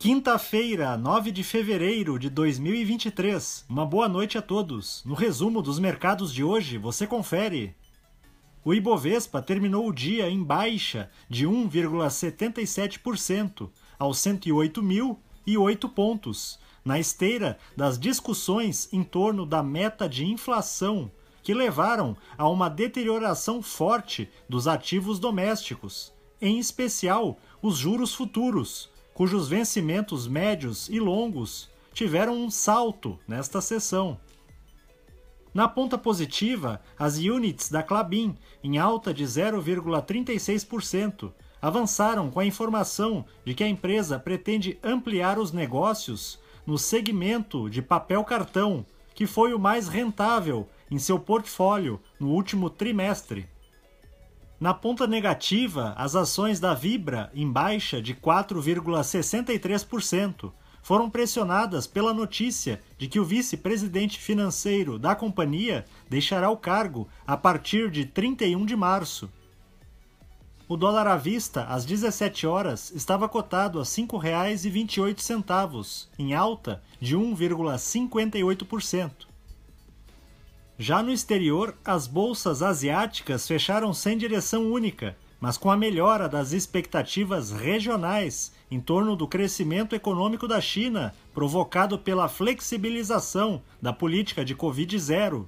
Quinta-feira, 9 de fevereiro de 2023. Uma boa noite a todos. No resumo dos mercados de hoje, você confere. O Ibovespa terminou o dia em baixa de 1,77% aos 108.008 pontos, na esteira das discussões em torno da meta de inflação, que levaram a uma deterioração forte dos ativos domésticos, em especial os juros futuros cujos vencimentos médios e longos tiveram um salto nesta sessão. Na ponta positiva, as units da Clabin, em alta de 0,36%, avançaram com a informação de que a empresa pretende ampliar os negócios no segmento de papel cartão, que foi o mais rentável em seu portfólio no último trimestre. Na ponta negativa, as ações da Vibra, em baixa de 4,63%, foram pressionadas pela notícia de que o vice-presidente financeiro da companhia deixará o cargo a partir de 31 de março. O dólar à vista, às 17 horas, estava cotado a R$ 5,28, em alta de 1,58%. Já no exterior, as bolsas asiáticas fecharam sem direção única, mas com a melhora das expectativas regionais em torno do crescimento econômico da China, provocado pela flexibilização da política de Covid-0.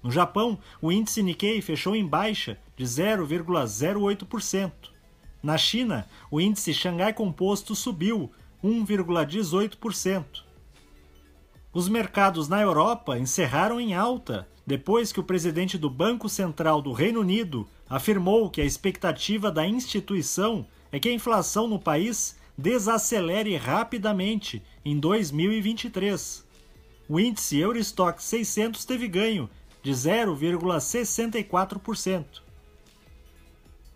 No Japão, o índice Nikkei fechou em baixa de 0,08%. Na China, o índice Xangai Composto subiu 1,18%. Os mercados na Europa encerraram em alta, depois que o presidente do Banco Central do Reino Unido afirmou que a expectativa da instituição é que a inflação no país desacelere rapidamente em 2023. O índice Eurostock 600 teve ganho de 0,64%.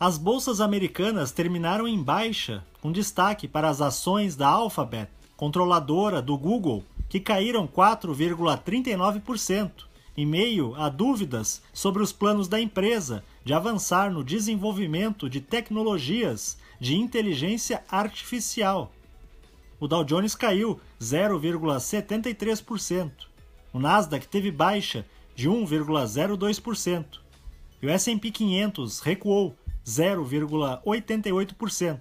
As bolsas americanas terminaram em baixa, com destaque para as ações da Alphabet, controladora do Google, que caíram 4,39%, em meio a dúvidas sobre os planos da empresa de avançar no desenvolvimento de tecnologias de inteligência artificial. O Dow Jones caiu 0,73%. O Nasdaq teve baixa de 1,02%. E o S&P 500 recuou 0,88%.